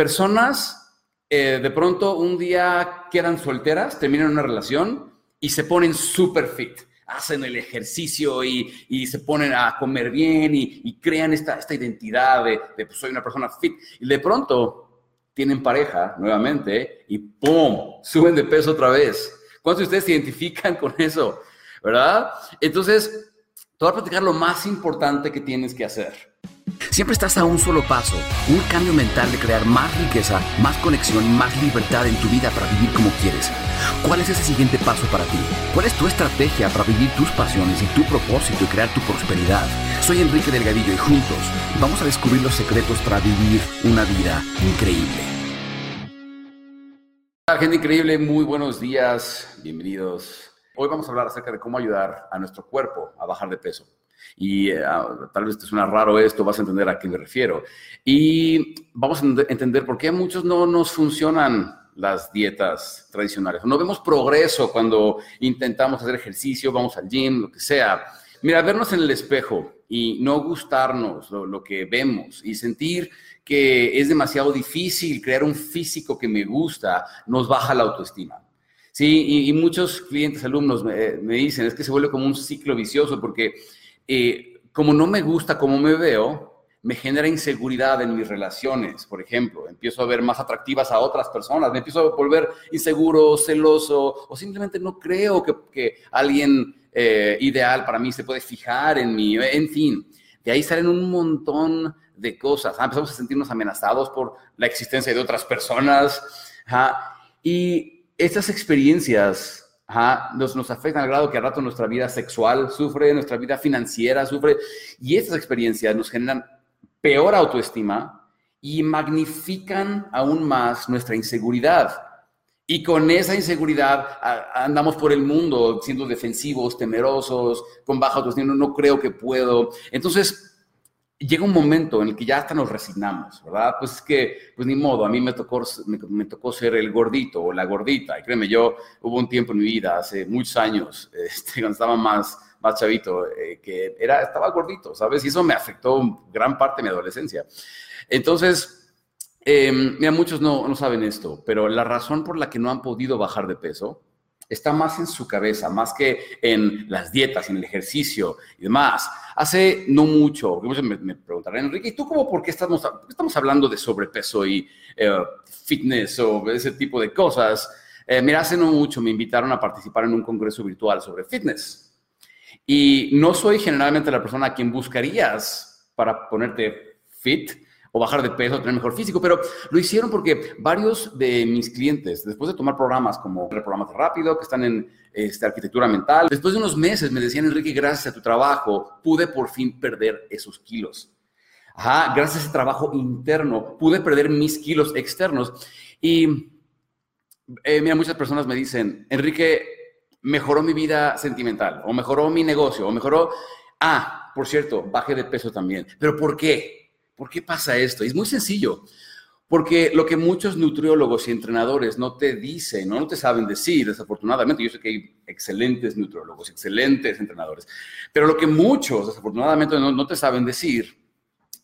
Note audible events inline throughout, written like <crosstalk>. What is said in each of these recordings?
personas eh, de pronto un día quedan solteras, terminan una relación y se ponen super fit hacen el ejercicio y, se ponen a comer bien y, crean esta, esta identidad de, pues, soy una persona fit. Y de pronto tienen pareja nuevamente y ¡pum! Suben de peso otra vez. ¿Cuántos de ustedes se identifican con eso? ¿Verdad? Entonces, te voy a platicar lo más importante que tienes que hacer. Siempre estás a un solo paso, un cambio mental de crear más riqueza, más conexión más libertad en tu vida para vivir como quieres. ¿Cuál es ese siguiente paso para ti? ¿Cuál es tu estrategia para vivir tus pasiones y tu propósito y crear tu prosperidad? Soy Enrique Delgadillo y juntos vamos a descubrir los secretos para vivir una vida increíble. Gente increíble, muy buenos días, bienvenidos. Hoy vamos a hablar acerca de cómo ayudar a nuestro cuerpo a bajar de peso. Y eh, ah, tal vez te suena raro esto, vas a entender a qué me refiero. Y vamos a entender por qué a muchos no nos funcionan las dietas tradicionales. No vemos progreso cuando intentamos hacer ejercicio, vamos al gym, lo que sea. Mira, vernos en el espejo y no gustarnos lo, que vemos y sentir que es demasiado difícil crear un físico que me gusta, nos baja la autoestima. Sí, y, muchos clientes, alumnos me, me, dicen, es que se vuelve como un ciclo vicioso porque eh, como no me gusta cómo me veo, me genera inseguridad en mis relaciones, por ejemplo. Empiezo a ver más atractivas a otras personas, me empiezo a volver inseguro, celoso, o simplemente no creo que, alguien eh, ideal para mí se puede fijar en mí, en fin. De ahí salen un montón de cosas. Ah, empezamos a sentirnos amenazados por la existencia de otras personas. Y estas experiencias nos, nos afectan al grado que a rato nuestra vida sexual sufre, nuestra vida financiera sufre, y estas experiencias nos generan peor autoestima y magnifican aún más nuestra inseguridad. Y con esa inseguridad andamos por el mundo siendo defensivos, temerosos, con baja autoestima, no creo que puedo. Entonces, llega un momento en el que ya hasta nos resignamos, ¿verdad? Pues es que, pues ni modo, a mí me tocó, me, tocó ser el gordito o la gordita. Y créeme, yo hubo un tiempo en mi vida, hace muchos años, <laughs> este, cuando estaba más, más chavito, eh, que era, estaba gordito, ¿sabes? Y eso me afectó gran parte de mi adolescencia. Entonces, em, mira, muchos no, no saben esto, pero la razón por la que no han podido bajar de peso está más en su cabeza, más que en las dietas, en el ejercicio y demás. Hace no mucho, me, me preguntarán, Enrique, ¿y tú cómo, por qué estamos, estamos hablando de sobrepeso y eh, fitness o ese tipo de cosas? Eh, mira, hace no mucho me invitaron a participar en un congreso virtual sobre fitness. Y no soy generalmente la persona a quien buscarías para ponerte fit, o bajar de peso, tener mejor físico, pero lo hicieron porque varios de mis clientes, después de tomar programas como el programa rápido, que están en este, arquitectura mental, después de unos meses me decían, Enrique, gracias a tu trabajo, pude por fin perder esos kilos. Ajá, gracias a ese trabajo interno, pude perder mis kilos externos. Y eh, mira, muchas personas me dicen, Enrique, mejoró mi vida sentimental, o mejoró mi negocio, o mejoró, ah, por cierto, bajé de peso también. ¿Pero por qué? ¿Por qué pasa esto? es muy sencillo. Porque lo que muchos nutriólogos y entrenadores no te dicen, no, no te saben decir, desafortunadamente, yo sé que hay excelentes nutriólogos, excelentes entrenadores, pero lo que muchos, desafortunadamente, no, no te saben decir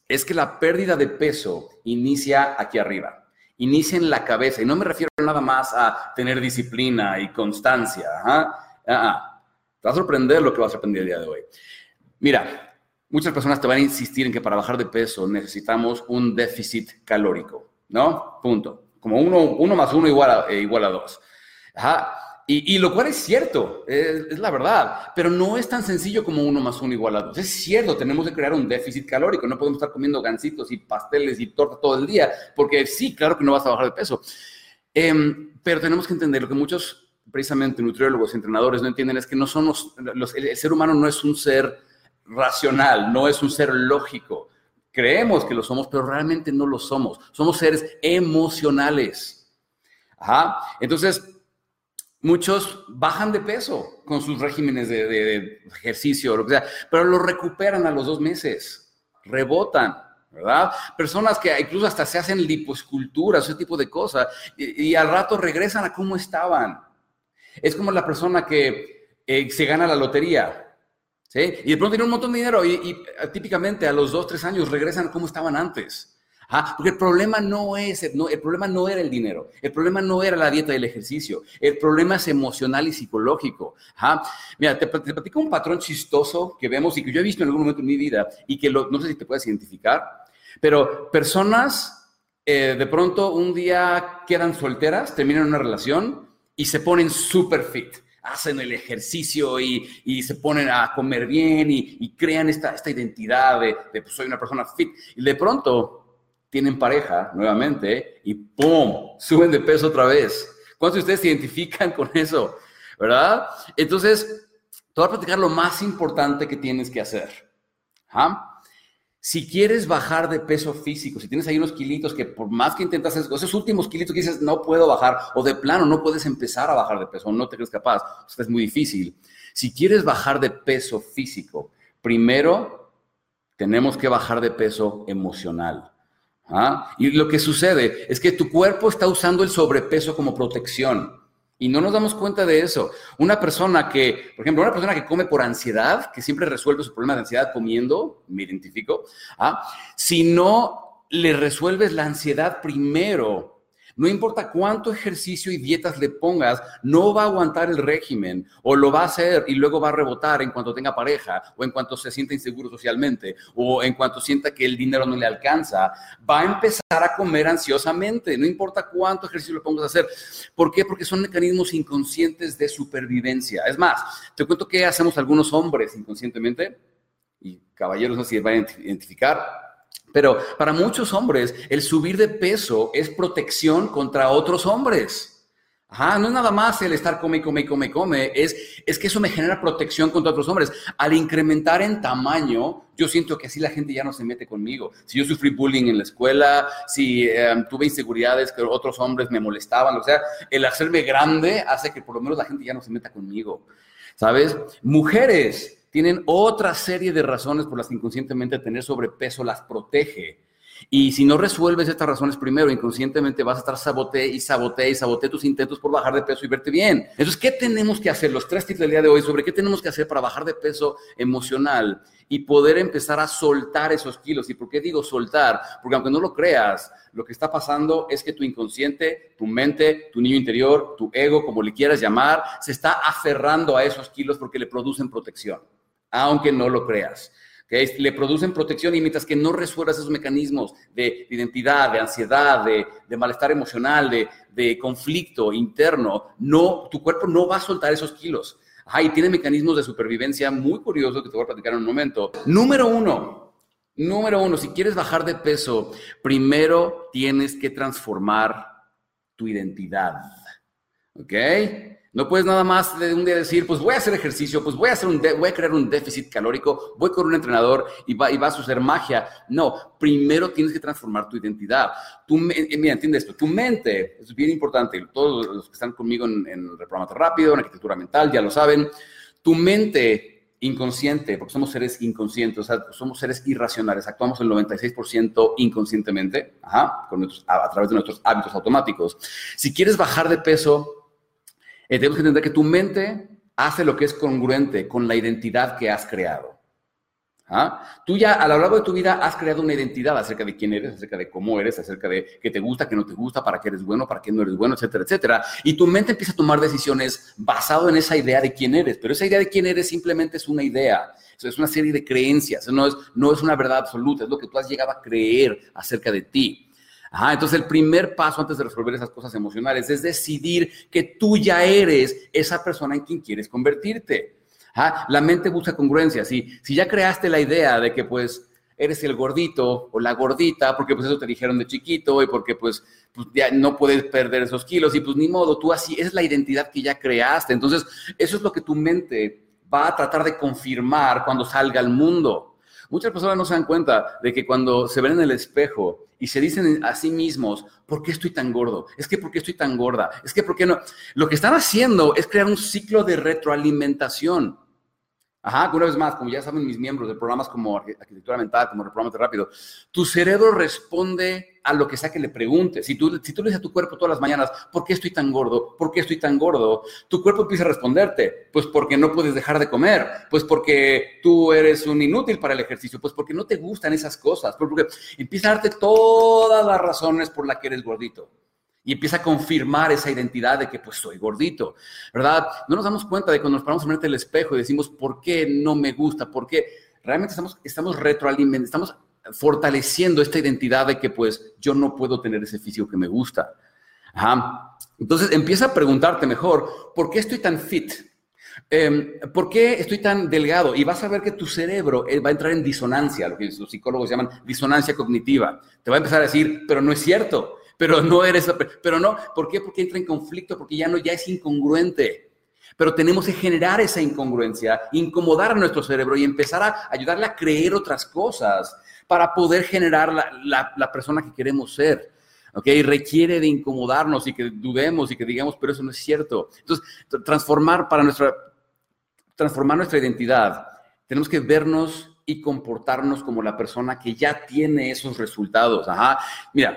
es que la pérdida de peso inicia aquí arriba, inicia en la cabeza. Y no me refiero nada más a tener disciplina y constancia. ¿ah? Ah, te va a sorprender lo que vas a aprender el día de hoy. Mira, Muchas personas te van a insistir en que para bajar de peso necesitamos un déficit calórico, ¿no? Punto. Como uno, más uno igual a, eh, igual a dos. Ajá. Y, lo cual es cierto, es, la verdad, pero no es tan sencillo como uno más uno igual a dos. Es cierto, tenemos que crear un déficit calórico, no podemos estar comiendo gancitos y pasteles y torta todo el día, porque sí, claro que no vas a bajar de peso. Em, pero tenemos que entender lo que muchos, precisamente nutriólogos y entrenadores no entienden es que no somos, los, el ser humano no es un ser racional, no es un ser lógico. Creemos que lo somos, pero realmente no lo somos. Somos seres emocionales. Entonces, muchos bajan de peso con sus regímenes de, ejercicio, lo que sea, pero lo recuperan a los dos meses, rebotan. ¿verdad? Personas que incluso hasta se hacen lipoescultura, ese tipo de cosas, y, al rato regresan a cómo estaban. Es como la persona que eh, se gana la lotería, y de pronto tienen un montón de dinero y, típicamente a los dos, tres años regresan como estaban antes. porque el problema no es, no, el problema no era el dinero, el problema no era la dieta y el ejercicio, el problema es emocional y psicológico. Mira, te, platico un patrón chistoso que vemos y que yo he visto en algún momento en mi vida y que no sé si te puedes identificar, pero personas eh, de pronto un día quedan solteras, terminan una relación y se ponen super fit hacen el ejercicio y, se ponen a comer bien y, crean esta, esta identidad de, de pues, soy una persona fit. Y de pronto tienen pareja nuevamente y ¡pum! Suben de peso otra vez. ¿Cuántos de ustedes se identifican con eso? ¿Verdad? Entonces, te voy a platicar lo más importante que tienes que hacer. ¿Ah? Si quieres bajar de peso físico, si tienes ahí unos kilitos que por más que intentas esos últimos kilitos que dices no puedo bajar o de plano no puedes empezar a bajar de peso no te crees capaz, o es muy difícil. Si quieres bajar de peso físico, primero tenemos que bajar de peso emocional. ¿Ah? Y lo que sucede es que tu cuerpo está usando el sobrepeso como protección. Y no nos damos cuenta de eso. Una persona que, por ejemplo, una persona que come por ansiedad, que siempre resuelve su problema de ansiedad comiendo, me identifico, ¿ah? si no le resuelves la ansiedad primero, no importa cuánto ejercicio y dietas le pongas, no va a aguantar el régimen o lo va a hacer y luego va a rebotar en cuanto tenga pareja o en cuanto se sienta inseguro socialmente o en cuanto sienta que el dinero no le alcanza. Va a empezar a comer ansiosamente, no importa cuánto ejercicio le pongas a hacer. ¿Por qué? Porque son mecanismos inconscientes de supervivencia. Es más, te cuento qué hacemos algunos hombres inconscientemente y caballeros no si van a identificar pero para muchos hombres, el subir de peso es protección contra otros hombres. Ajá, no es nada más el estar come, come, come, come, es, es que eso me genera protección contra otros hombres. Al incrementar en tamaño, yo siento que así la gente ya no se mete conmigo. Si yo sufrí bullying en la escuela, si em, tuve inseguridades que otros hombres me molestaban, o sea, el hacerme grande hace que por lo menos la gente ya no se meta conmigo. ¿Sabes? Mujeres, tienen otra serie de razones por las que inconscientemente tener sobrepeso las protege. Y si no resuelves estas razones primero, inconscientemente vas a estar sabote y sabote y sabote tus intentos por bajar de peso y verte bien. Entonces, ¿qué tenemos que hacer? Los tres tips del día de hoy sobre qué tenemos que hacer para bajar de peso emocional y poder empezar a soltar esos kilos. ¿Y por qué digo soltar? Porque aunque no lo creas, lo que está pasando es que tu inconsciente, tu mente, tu niño interior, tu ego, como le quieras llamar, se está aferrando a esos kilos porque le producen protección aunque no lo creas. que Le producen protección y mientras que no resuelvas esos mecanismos de, identidad, de ansiedad, de, malestar emocional, de, conflicto interno, no, tu cuerpo no va a soltar esos kilos. Ajá, y tiene mecanismos de supervivencia muy curiosos que te voy a platicar en un momento. Número uno, número uno, si quieres bajar de peso, primero tienes que transformar tu identidad. ¿Ok? No puedes nada más de un día decir, pues voy a hacer ejercicio, pues voy a, hacer un voy a crear un déficit calórico, voy con un entrenador y va, y va a suceder magia. No, primero tienes que transformar tu identidad. Tu, eh, mira, entiende esto, tu mente, es bien importante, todos los que están conmigo en, en el programa rápido, en arquitectura mental, ya lo saben, tu mente inconsciente, porque somos seres inconscientes, somos seres irracionales, actuamos el 96% inconscientemente, ajá, con a, través de nuestros hábitos automáticos. Si quieres bajar de peso, eh, tenemos que entender que tu mente hace lo que es congruente con la identidad que has creado. ¿Ah? Tú ya a lo largo de tu vida has creado una identidad acerca de quién eres, acerca de cómo eres, acerca de qué te gusta, qué no te gusta, para qué eres bueno, para qué no eres bueno, etcétera, etcétera. Y tu mente empieza a tomar decisiones basado en esa idea de quién eres. Pero esa idea de quién eres simplemente es una idea. es una serie de creencias. No es, no es una verdad absoluta. Es lo que tú has llegado a creer acerca de ti entonces el primer paso antes de resolver esas cosas emocionales es decidir que tú ya eres esa persona en quien quieres convertirte. la mente busca congruencia. Si, si ya creaste la idea de que pues eres el gordito o la gordita, porque pues eso te dijeron de chiquito y porque pues, pues, ya no puedes perder esos kilos y pues ni modo, tú así es la identidad que ya creaste. Entonces eso es lo que tu mente va a tratar de confirmar cuando salga al mundo. Muchas personas no se dan cuenta de que cuando se ven en el espejo y se dicen a sí mismos, ¿por qué estoy tan gordo? Es que ¿por qué estoy tan gorda? Es que ¿por qué no? Lo que están haciendo es crear un ciclo de retroalimentación. Ajá, una vez más, como ya saben mis miembros de programas como Arquitectura Mental, como Reprogramate Rápido, tu cerebro responde a lo que sea que le preguntes. Si tú, si tú le dices a tu cuerpo todas las mañanas, ¿por qué estoy tan gordo? ¿Por qué estoy tan gordo? Tu cuerpo empieza a responderte, pues porque no puedes dejar de comer, pues porque tú eres un inútil para el ejercicio, pues porque no te gustan esas cosas, pues porque empieza a darte todas las razones por las que eres gordito y empieza a confirmar esa identidad de que pues soy gordito, ¿verdad? No nos damos cuenta de cuando nos paramos frente al espejo y decimos, ¿por qué no me gusta? ¿Por qué? Realmente estamos, estamos retroalimentando, estamos fortaleciendo esta identidad de que pues yo no puedo tener ese físico que me gusta. Ajá. Entonces empieza a preguntarte mejor, ¿por qué estoy tan fit? Em, ¿Por qué estoy tan delgado? Y vas a ver que tu cerebro eh, va a entrar en disonancia, lo que los psicólogos llaman disonancia cognitiva. Te va a empezar a decir, pero no es cierto pero no eres, pero no, ¿por qué? Porque entra en conflicto, porque ya no, ya es incongruente. Pero tenemos que generar esa incongruencia, incomodar a nuestro cerebro y empezar a ayudarle a creer otras cosas para poder generar la, la, persona que queremos ser. ¿ok? Requiere de incomodarnos y que dudemos y que digamos, pero eso no es cierto. Entonces, transformar para nuestra, transformar nuestra identidad, tenemos que vernos y comportarnos como la persona que ya tiene esos resultados. Ajá. Mira,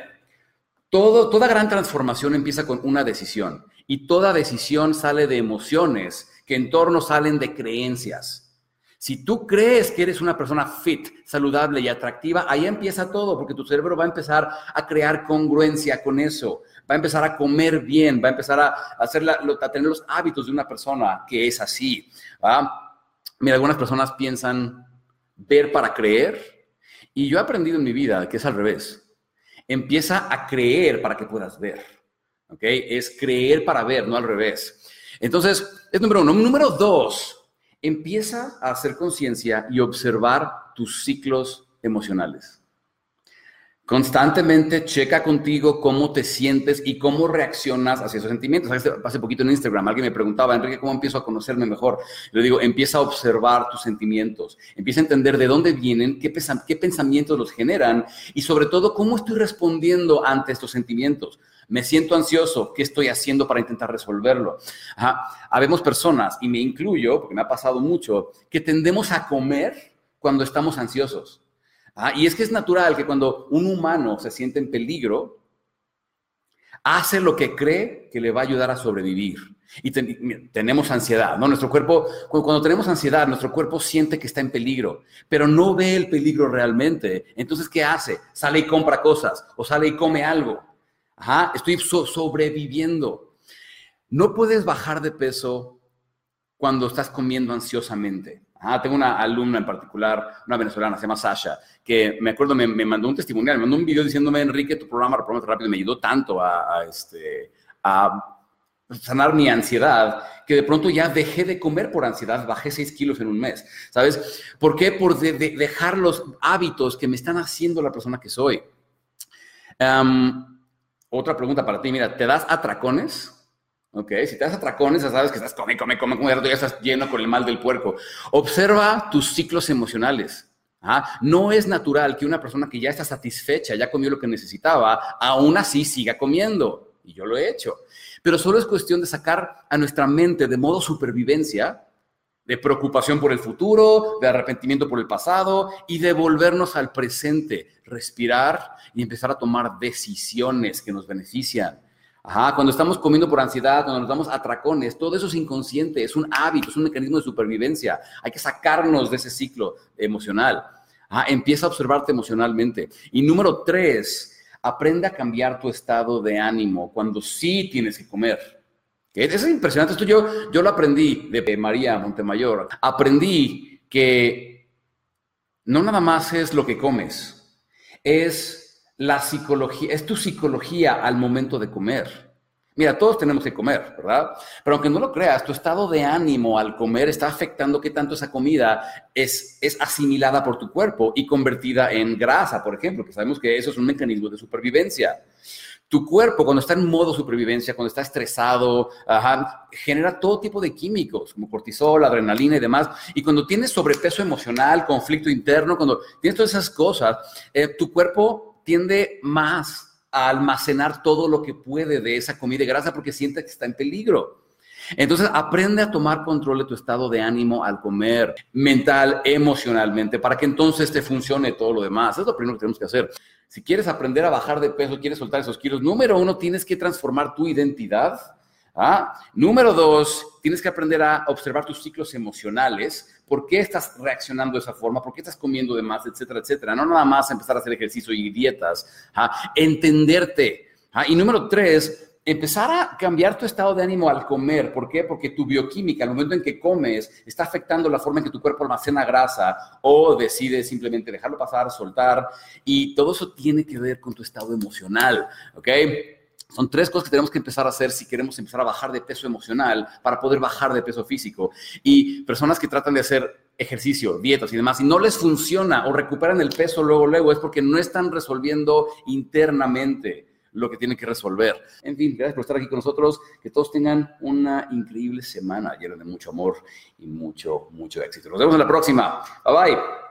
toda gran transformación empieza con una decisión y toda decisión sale de emociones que en torno salen de creencias. Si tú crees que eres una persona fit, saludable y atractiva, ahí empieza todo, porque tu cerebro va a empezar a crear congruencia con eso, va a empezar a comer bien, va a empezar a, hacer a tener los hábitos de una persona que es así. Mira, algunas personas piensan ver para creer, y yo he aprendido en mi vida que es al revés. Empieza a creer para que puedas ver. ¿Ok? Es creer para ver, no al revés. Entonces, es número uno. Número dos, empieza a hacer conciencia y observar tus ciclos emocionales. Constantemente checa contigo cómo te sientes y cómo reaccionas hacia esos sentimientos. Hace poquito en Instagram alguien me preguntaba, Enrique, ¿cómo empiezo a conocerme mejor? Le digo, empieza a observar tus sentimientos, empieza a entender de dónde vienen, qué, qué pensamientos los generan y sobre todo cómo estoy respondiendo ante estos sentimientos. Me siento ansioso, ¿qué estoy haciendo para intentar resolverlo? Habemos personas, y me incluyo, porque me ha pasado mucho, que tendemos a comer cuando estamos ansiosos. Ah, y es que es natural que cuando un humano se siente en peligro, hace lo que cree que le va a ayudar a sobrevivir. Y tenemos ansiedad, ¿no? Nuestro cuerpo, cuando tenemos ansiedad, nuestro cuerpo siente que está en peligro, pero no ve el peligro realmente. Entonces, ¿qué hace? Sale y compra cosas o sale y come algo. Estoy sobreviviendo. No puedes bajar de peso cuando estás comiendo ansiosamente. Ah, tengo una alumna en particular, una venezolana, se llama Sasha, que me acuerdo, me, mandó un testimonial, me mandó un video diciéndome, Enrique, tu programa, programa rápido, me ayudó tanto a, este, a sanar mi ansiedad, que de pronto ya dejé de comer por ansiedad, bajé 6 kilos en un mes, ¿sabes? ¿Por qué? Por dejar los hábitos que me están haciendo la persona que soy. otra pregunta para ti, mira, ¿te das atracones? ¿Ok? Si te atracones, ya sabes que estás come, come, come, come, ya estás lleno con el mal del puerco. Observa tus ciclos emocionales. ¿ah? No es natural que una persona que ya está satisfecha, ya comió lo que necesitaba, aún así siga comiendo. Y yo lo he hecho. Pero solo es cuestión de sacar a nuestra mente de modo supervivencia, de preocupación por el futuro, de arrepentimiento por el pasado y de volvernos al presente, respirar y empezar a tomar decisiones que nos benefician. Ajá, cuando estamos comiendo por ansiedad, cuando nos damos atracones, todo eso es inconsciente, es un hábito, es un mecanismo de supervivencia. Hay que sacarnos de ese ciclo emocional. Empieza a observarte emocionalmente. Y número tres, aprende a cambiar tu estado de ánimo cuando sí tienes que comer. Eso es impresionante. Esto yo, yo lo aprendí de María Montemayor. Aprendí que no nada más es lo que comes, es la psicología, es tu psicología al momento de comer. Mira, todos tenemos que comer, ¿verdad? Pero aunque no lo creas, tu estado de ánimo al comer está afectando qué tanto esa comida es, es asimilada por tu cuerpo y convertida en grasa, por ejemplo, que sabemos que eso es un mecanismo de supervivencia. Tu cuerpo, cuando está en modo supervivencia, cuando está estresado, genera todo tipo de químicos, como cortisol, adrenalina y demás. Y cuando tienes sobrepeso emocional, conflicto interno, cuando tienes todas esas cosas, eh, tu cuerpo tiende más a almacenar todo lo que puede de esa comida grasa porque siente que está en peligro. Entonces, aprende a tomar control de tu estado de ánimo al comer, mental, emocionalmente, para que entonces te funcione todo lo demás. Es lo primero que tenemos que hacer. Si quieres aprender a bajar de peso, quieres soltar esos kilos, número uno, tienes que transformar tu identidad. ¿Ah? Número dos, tienes que aprender a observar tus ciclos emocionales. ¿Por qué estás reaccionando de esa forma? ¿Por qué estás comiendo de más? Etcétera, etcétera. No nada más empezar a hacer ejercicio y dietas. ¿ah? Entenderte. ¿ah? Y número tres, empezar a cambiar tu estado de ánimo al comer. ¿Por qué? Porque tu bioquímica, al momento en que comes, está afectando la forma en que tu cuerpo almacena grasa o decide simplemente dejarlo pasar, soltar. Y todo eso tiene que ver con tu estado emocional, ¿ok? Son tres cosas que tenemos que empezar a hacer si queremos empezar a bajar de peso emocional para poder bajar de peso físico. Y personas que tratan de hacer ejercicio, dietas y demás, y no les funciona o recuperan el peso luego, luego, es porque no están resolviendo internamente lo que tienen que resolver. En fin, gracias por estar aquí con nosotros. Que todos tengan una increíble semana llena de mucho amor y mucho, mucho éxito. Nos vemos en la próxima. Bye bye.